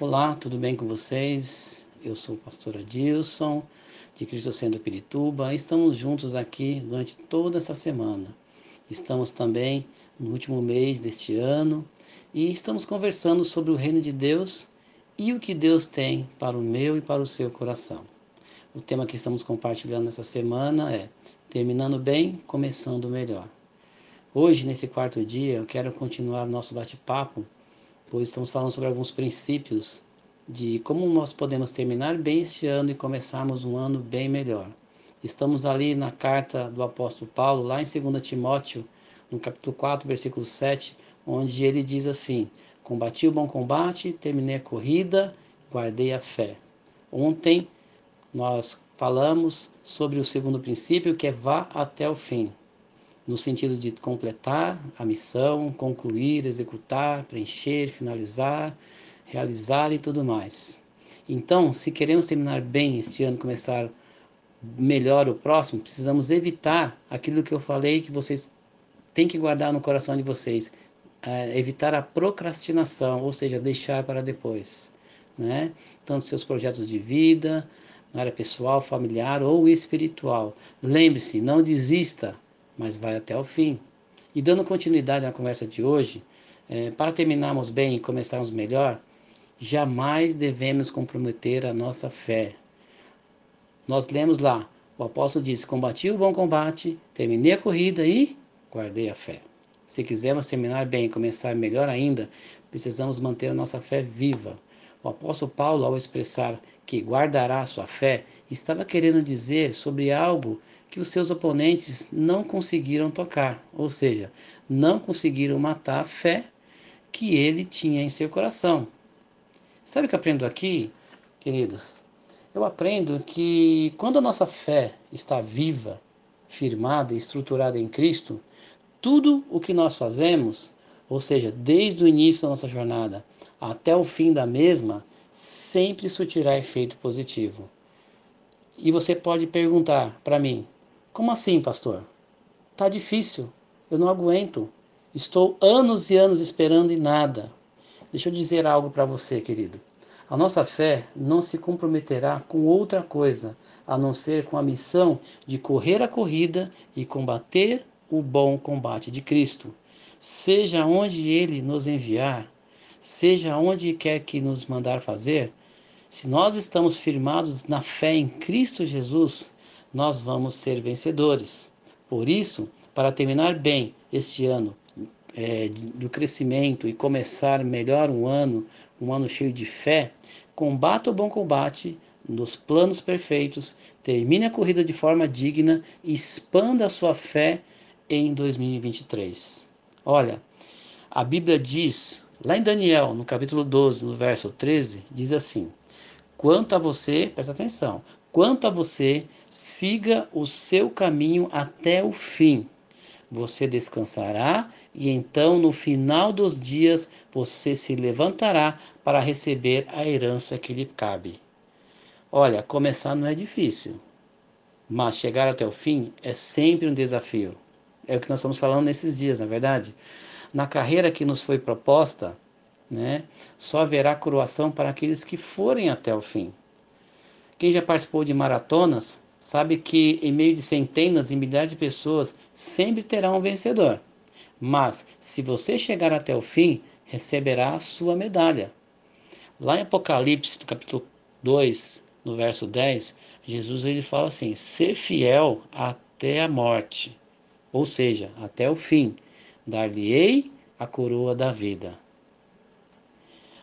Olá, tudo bem com vocês? Eu sou o pastor Adilson, de Cristo Centro Pirituba. Estamos juntos aqui durante toda essa semana. Estamos também no último mês deste ano e estamos conversando sobre o reino de Deus e o que Deus tem para o meu e para o seu coração. O tema que estamos compartilhando essa semana é Terminando bem, começando melhor. Hoje, nesse quarto dia, eu quero continuar nosso bate-papo pois estamos falando sobre alguns princípios de como nós podemos terminar bem este ano e começarmos um ano bem melhor. Estamos ali na carta do apóstolo Paulo, lá em 2 Timóteo, no capítulo 4, versículo 7, onde ele diz assim: Combati o bom combate, terminei a corrida, guardei a fé. Ontem nós falamos sobre o segundo princípio, que é vá até o fim no sentido de completar a missão, concluir, executar, preencher, finalizar, realizar e tudo mais. Então, se queremos terminar bem este ano, começar melhor o próximo, precisamos evitar aquilo que eu falei que vocês têm que guardar no coração de vocês, é, evitar a procrastinação, ou seja, deixar para depois, né? Tanto seus projetos de vida, na área pessoal, familiar ou espiritual. Lembre-se, não desista mas vai até o fim. E dando continuidade à conversa de hoje, é, para terminarmos bem e começarmos melhor, jamais devemos comprometer a nossa fé. Nós lemos lá, o apóstolo disse: Combati o bom combate, terminei a corrida e guardei a fé. Se quisermos terminar bem e começar melhor ainda, precisamos manter a nossa fé viva. O apóstolo Paulo, ao expressar que guardará a sua fé, estava querendo dizer sobre algo que os seus oponentes não conseguiram tocar, ou seja, não conseguiram matar a fé que ele tinha em seu coração. Sabe o que eu aprendo aqui, queridos? Eu aprendo que quando a nossa fé está viva, firmada e estruturada em Cristo, tudo o que nós fazemos, ou seja, desde o início da nossa jornada até o fim da mesma, sempre surtirá efeito positivo. E você pode perguntar para mim: como assim, pastor? Tá difícil, eu não aguento. Estou anos e anos esperando e nada. Deixa eu dizer algo para você, querido. A nossa fé não se comprometerá com outra coisa a não ser com a missão de correr a corrida e combater o bom combate de Cristo. Seja onde ele nos enviar, seja onde quer que nos mandar fazer, se nós estamos firmados na fé em Cristo Jesus, nós vamos ser vencedores. Por isso, para terminar bem este ano é, do crescimento e começar melhor um ano, um ano cheio de fé, combata o bom combate nos planos perfeitos, termine a corrida de forma digna e expanda a sua fé em 2023. Olha, a Bíblia diz, lá em Daniel, no capítulo 12, no verso 13, diz assim: Quanto a você, presta atenção, quanto a você, siga o seu caminho até o fim. Você descansará e então no final dos dias você se levantará para receber a herança que lhe cabe. Olha, começar não é difícil, mas chegar até o fim é sempre um desafio. É o que nós estamos falando nesses dias, na é verdade. Na carreira que nos foi proposta, né, só haverá coroação para aqueles que forem até o fim. Quem já participou de maratonas sabe que em meio de centenas e milhares de pessoas sempre terá um vencedor. Mas se você chegar até o fim, receberá a sua medalha. Lá em Apocalipse, no capítulo 2, no verso 10, Jesus ele fala assim: "Ser fiel até a morte", ou seja, até o fim. Dar-lhe-ei a coroa da vida.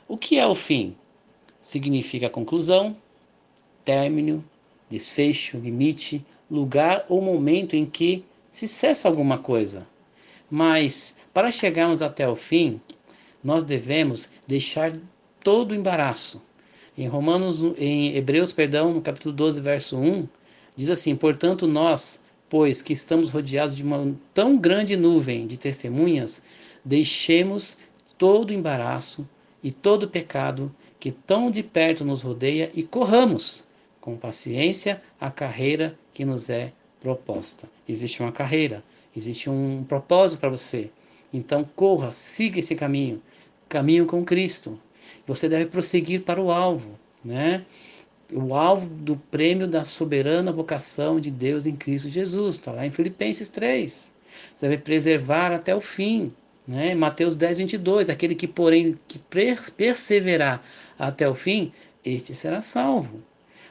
O que é o fim? Significa conclusão, término, desfecho, limite, lugar ou momento em que se cessa alguma coisa. Mas para chegarmos até o fim, nós devemos deixar todo o embaraço. Em Romanos, em Hebreus, perdão, no capítulo 12, verso 1, diz assim: "Portanto, nós, pois que estamos rodeados de uma tão grande nuvem de testemunhas, deixemos todo embaraço e todo pecado que tão de perto nos rodeia e corramos com paciência a carreira que nos é proposta. Existe uma carreira, existe um propósito para você. Então corra, siga esse caminho, caminho com Cristo. Você deve prosseguir para o alvo, né? O alvo do prêmio da soberana vocação de Deus em Cristo Jesus, está lá em Filipenses 3. Você deve preservar até o fim, né? Mateus 10, 22. Aquele que, porém, que perseverar até o fim, este será salvo.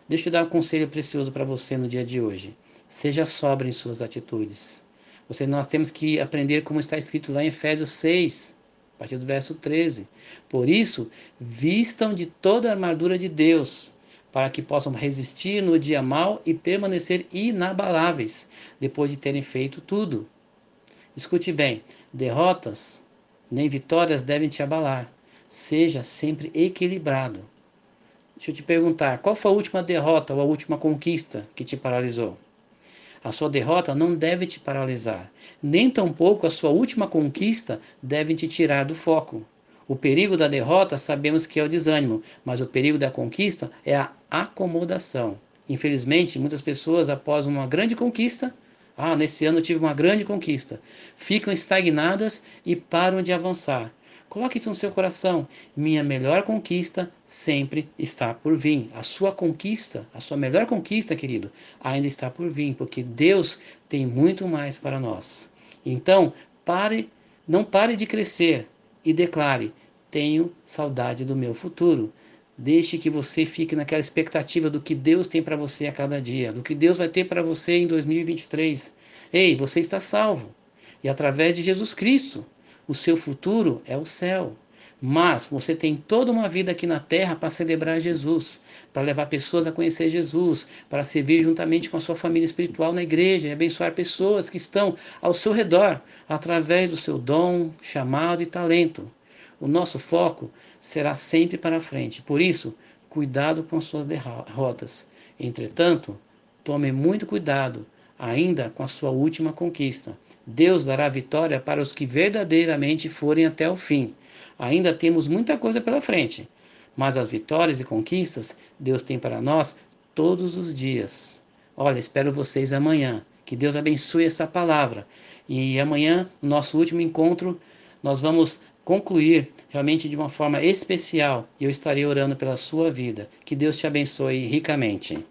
Deixa eu dar um conselho precioso para você no dia de hoje. Seja sobra em suas atitudes. Você, nós temos que aprender como está escrito lá em Efésios 6, a partir do verso 13. Por isso, vistam de toda a armadura de Deus, para que possam resistir no dia mau e permanecer inabaláveis, depois de terem feito tudo. Escute bem: derrotas nem vitórias devem te abalar. Seja sempre equilibrado. Deixa eu te perguntar: qual foi a última derrota ou a última conquista que te paralisou? A sua derrota não deve te paralisar, nem tampouco a sua última conquista deve te tirar do foco. O perigo da derrota sabemos que é o desânimo, mas o perigo da conquista é a acomodação. Infelizmente, muitas pessoas, após uma grande conquista, ah, nesse ano eu tive uma grande conquista, ficam estagnadas e param de avançar. Coloque isso no seu coração. Minha melhor conquista sempre está por vir. A sua conquista, a sua melhor conquista, querido, ainda está por vir, porque Deus tem muito mais para nós. Então, pare, não pare de crescer e declare: tenho saudade do meu futuro. Deixe que você fique naquela expectativa do que Deus tem para você a cada dia, do que Deus vai ter para você em 2023. Ei, você está salvo. E através de Jesus Cristo, o seu futuro é o céu. Mas você tem toda uma vida aqui na terra para celebrar Jesus, para levar pessoas a conhecer Jesus, para servir juntamente com a sua família espiritual na igreja e abençoar pessoas que estão ao seu redor através do seu dom, chamado e talento. O nosso foco será sempre para frente. Por isso, cuidado com suas derrotas. Entretanto, tome muito cuidado ainda com a sua última conquista. Deus dará vitória para os que verdadeiramente forem até o fim. Ainda temos muita coisa pela frente, mas as vitórias e conquistas Deus tem para nós todos os dias. Olha, espero vocês amanhã. Que Deus abençoe esta palavra. E amanhã, no nosso último encontro, nós vamos concluir realmente de uma forma especial e eu estarei orando pela sua vida. Que Deus te abençoe ricamente.